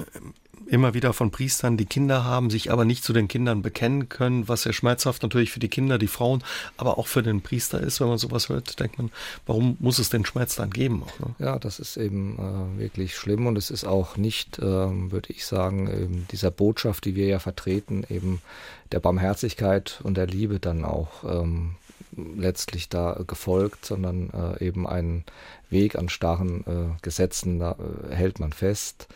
immer wieder von Priestern, die Kinder haben, sich aber nicht zu den Kindern bekennen können, was sehr schmerzhaft natürlich für die Kinder, die Frauen, aber auch für den Priester ist. Wenn man sowas hört, denkt man, warum muss es den Schmerz dann geben? Ne? Ja, das ist eben äh, wirklich schlimm und es ist auch nicht, äh, würde ich sagen, eben dieser Botschaft, die wir ja vertreten, eben der Barmherzigkeit und der Liebe dann auch ähm, letztlich da gefolgt, sondern äh, eben einen Weg an starren äh, Gesetzen, da äh, hält man fest.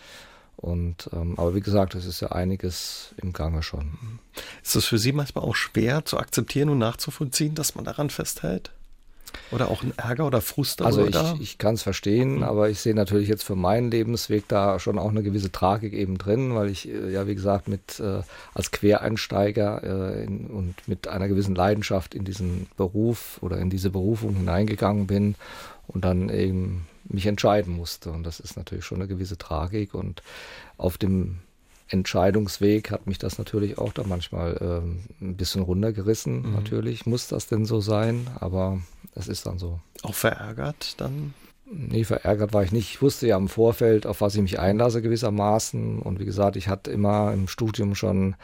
Und ähm, aber wie gesagt, es ist ja einiges im Gange schon. Ist es für Sie manchmal auch schwer zu akzeptieren und nachzuvollziehen, dass man daran festhält? Oder auch ein Ärger oder Frust Also ich, ich kann es verstehen, mhm. aber ich sehe natürlich jetzt für meinen Lebensweg da schon auch eine gewisse Tragik eben drin, weil ich äh, ja wie gesagt mit äh, als Quereinsteiger äh, in, und mit einer gewissen Leidenschaft in diesen Beruf oder in diese Berufung hineingegangen bin und dann eben mich entscheiden musste. Und das ist natürlich schon eine gewisse Tragik. Und auf dem Entscheidungsweg hat mich das natürlich auch da manchmal ähm, ein bisschen runtergerissen. Mhm. Natürlich muss das denn so sein, aber es ist dann so. Auch verärgert dann? Nee, verärgert war ich nicht. Ich wusste ja im Vorfeld, auf was ich mich einlasse gewissermaßen. Und wie gesagt, ich hatte immer im Studium schon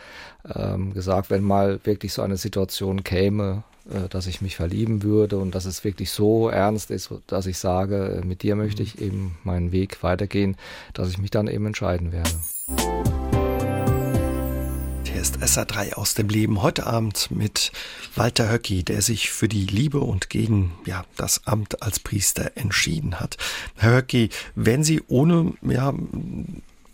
ähm, gesagt, wenn mal wirklich so eine Situation käme, äh, dass ich mich verlieben würde und dass es wirklich so ernst ist, dass ich sage, äh, mit dir möchte ich eben meinen Weg weitergehen, dass ich mich dann eben entscheiden werde. Ist SA3 aus dem Leben. Heute Abend mit Walter Höcki, der sich für die Liebe und gegen ja, das Amt als Priester entschieden hat. Herr Höcki, wären Sie ohne ja,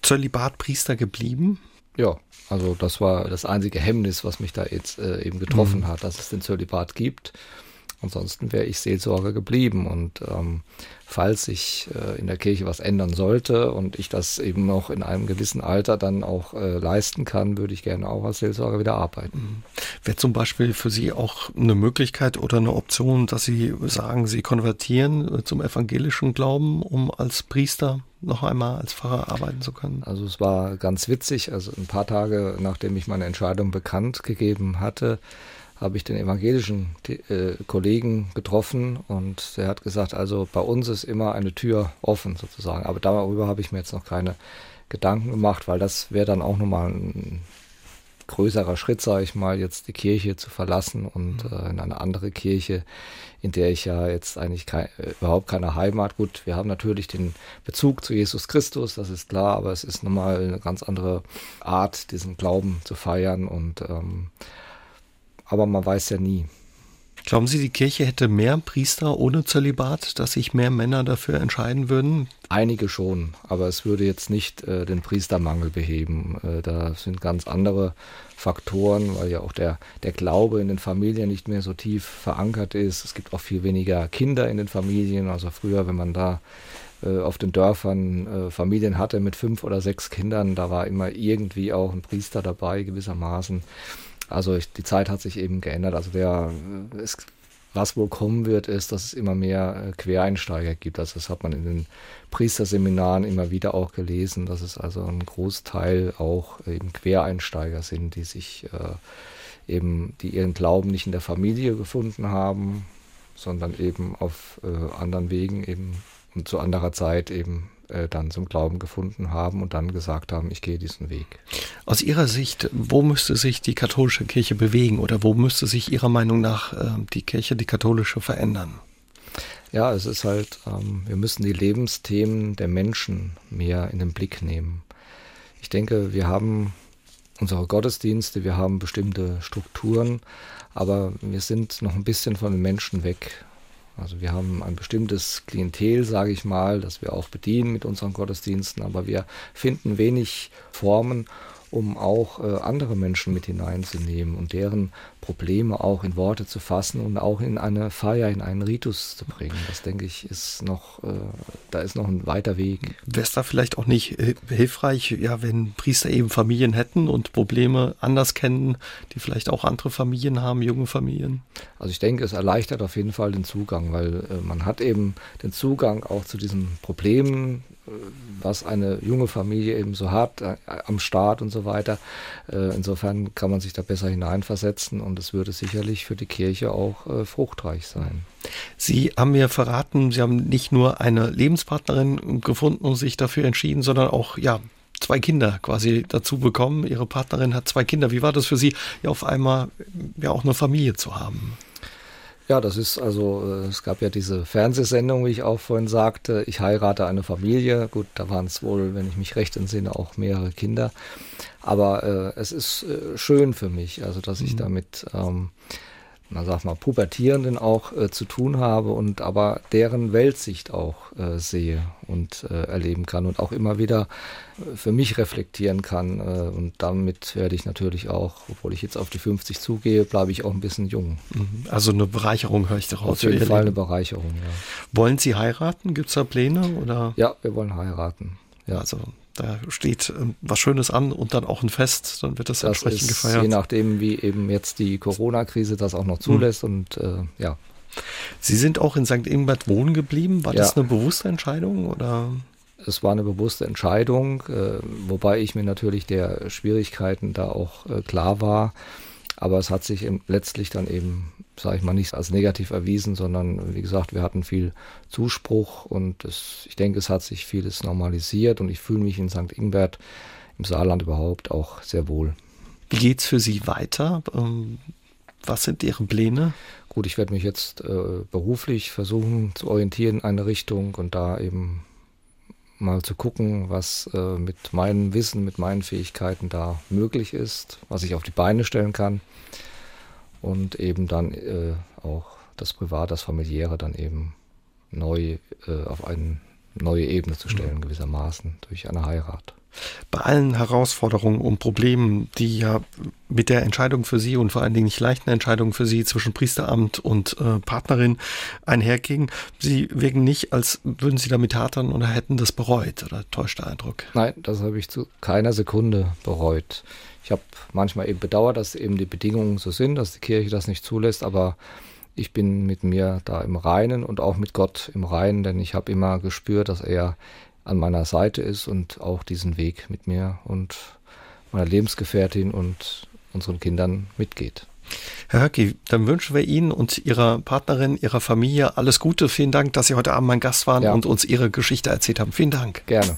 Zölibat Priester geblieben? Ja, also das war das einzige Hemmnis, was mich da jetzt äh, eben getroffen mhm. hat, dass es den Zölibat gibt. Ansonsten wäre ich Seelsorger geblieben. Und ähm, falls sich äh, in der Kirche was ändern sollte und ich das eben noch in einem gewissen Alter dann auch äh, leisten kann, würde ich gerne auch als Seelsorger wieder arbeiten. Mhm. Wäre zum Beispiel für Sie auch eine Möglichkeit oder eine Option, dass Sie sagen, Sie konvertieren äh, zum evangelischen Glauben, um als Priester noch einmal als Pfarrer arbeiten zu können? Also es war ganz witzig. Also ein paar Tage nachdem ich meine Entscheidung bekannt gegeben hatte, habe ich den evangelischen äh, Kollegen getroffen und der hat gesagt, also bei uns ist immer eine Tür offen sozusagen. Aber darüber habe ich mir jetzt noch keine Gedanken gemacht, weil das wäre dann auch nochmal ein größerer Schritt, sage ich mal, jetzt die Kirche zu verlassen und mhm. äh, in eine andere Kirche, in der ich ja jetzt eigentlich kein, äh, überhaupt keine Heimat. Gut, wir haben natürlich den Bezug zu Jesus Christus, das ist klar, aber es ist nochmal eine ganz andere Art, diesen Glauben zu feiern und ähm, aber man weiß ja nie. Glauben Sie, die Kirche hätte mehr Priester ohne Zölibat, dass sich mehr Männer dafür entscheiden würden? Einige schon, aber es würde jetzt nicht äh, den Priestermangel beheben. Äh, da sind ganz andere Faktoren, weil ja auch der, der Glaube in den Familien nicht mehr so tief verankert ist. Es gibt auch viel weniger Kinder in den Familien. Also früher, wenn man da äh, auf den Dörfern äh, Familien hatte mit fünf oder sechs Kindern, da war immer irgendwie auch ein Priester dabei gewissermaßen. Also ich, die Zeit hat sich eben geändert. Also der, es, was wohl kommen wird, ist, dass es immer mehr äh, Quereinsteiger gibt. Also das hat man in den Priesterseminaren immer wieder auch gelesen, dass es also ein Großteil auch eben Quereinsteiger sind, die sich äh, eben, die ihren Glauben nicht in der Familie gefunden haben, sondern eben auf äh, anderen Wegen eben und zu anderer Zeit eben äh, dann zum Glauben gefunden haben und dann gesagt haben, ich gehe diesen Weg. Aus Ihrer Sicht, wo müsste sich die katholische Kirche bewegen oder wo müsste sich Ihrer Meinung nach äh, die Kirche, die katholische, verändern? Ja, es ist halt, ähm, wir müssen die Lebensthemen der Menschen mehr in den Blick nehmen. Ich denke, wir haben unsere Gottesdienste, wir haben bestimmte Strukturen, aber wir sind noch ein bisschen von den Menschen weg. Also wir haben ein bestimmtes Klientel, sage ich mal, das wir auch bedienen mit unseren Gottesdiensten, aber wir finden wenig Formen, um auch äh, andere Menschen mit hineinzunehmen und deren Probleme auch in Worte zu fassen und auch in eine Feier, in einen Ritus zu bringen. Das denke ich ist noch, äh, da ist noch ein weiter Weg. Wäre es da vielleicht auch nicht hilfreich, ja, wenn Priester eben Familien hätten und Probleme anders kennen, die vielleicht auch andere Familien haben, junge Familien? Also ich denke, es erleichtert auf jeden Fall den Zugang, weil äh, man hat eben den Zugang auch zu diesen Problemen, was eine junge Familie eben so hat, äh, am Start und so weiter. Äh, insofern kann man sich da besser hineinversetzen und es würde sicherlich für die Kirche auch äh, fruchtreich sein. Sie haben mir verraten, Sie haben nicht nur eine Lebenspartnerin gefunden und sich dafür entschieden, sondern auch, ja, zwei Kinder quasi dazu bekommen. Ihre Partnerin hat zwei Kinder. Wie war das für Sie, ja auf einmal ja auch eine Familie zu haben? Ja, das ist also, äh, es gab ja diese Fernsehsendung, wie ich auch vorhin sagte, ich heirate eine Familie. Gut, da waren es wohl, wenn ich mich recht entsinne, auch mehrere Kinder. Aber äh, es ist äh, schön für mich, also dass ich mhm. damit ähm, na sag mal, Pubertierenden auch äh, zu tun habe und aber deren Weltsicht auch äh, sehe und äh, erleben kann und auch immer wieder äh, für mich reflektieren kann. Äh, und damit werde ich natürlich auch, obwohl ich jetzt auf die 50 zugehe, bleibe ich auch ein bisschen jung. Mhm. Also eine Bereicherung höre ich daraus. Auf jeden Fall eine Bereicherung, ja. Wollen Sie heiraten? Gibt es da Pläne? Oder? Ja, wir wollen heiraten. Ja. Also da steht ähm, was Schönes an und dann auch ein Fest, dann wird das, das entsprechend ist, gefeiert. Je nachdem, wie eben jetzt die Corona-Krise das auch noch zulässt mhm. und äh, ja. Sie sind auch in St. Ingbert wohnen geblieben. War ja. das eine bewusste Entscheidung oder? Es war eine bewusste Entscheidung, äh, wobei ich mir natürlich der Schwierigkeiten da auch äh, klar war. Aber es hat sich letztlich dann eben, sage ich mal, nicht als negativ erwiesen, sondern wie gesagt, wir hatten viel Zuspruch und es, ich denke, es hat sich vieles normalisiert und ich fühle mich in St. Ingbert, im Saarland überhaupt, auch sehr wohl. Wie geht es für Sie weiter? Ähm, was sind Ihre Pläne? Gut, ich werde mich jetzt äh, beruflich versuchen zu orientieren in eine Richtung und da eben mal zu gucken, was äh, mit meinem Wissen, mit meinen Fähigkeiten da möglich ist, was ich auf die Beine stellen kann und eben dann äh, auch das Privat, das Familiäre dann eben neu äh, auf eine neue Ebene zu stellen, mhm. gewissermaßen durch eine Heirat bei allen Herausforderungen und Problemen, die ja mit der Entscheidung für Sie und vor allen Dingen nicht leichten Entscheidung für Sie zwischen Priesteramt und äh, Partnerin einhergingen, Sie wirken nicht, als würden Sie damit hadern oder hätten das bereut oder täuscht der Eindruck? Nein, das habe ich zu keiner Sekunde bereut. Ich habe manchmal eben bedauert, dass eben die Bedingungen so sind, dass die Kirche das nicht zulässt, aber ich bin mit mir da im Reinen und auch mit Gott im Reinen, denn ich habe immer gespürt, dass er an meiner Seite ist und auch diesen Weg mit mir und meiner Lebensgefährtin und unseren Kindern mitgeht. Herr Höcki, dann wünschen wir Ihnen und Ihrer Partnerin, Ihrer Familie alles Gute. Vielen Dank, dass Sie heute Abend mein Gast waren ja. und uns Ihre Geschichte erzählt haben. Vielen Dank. Gerne.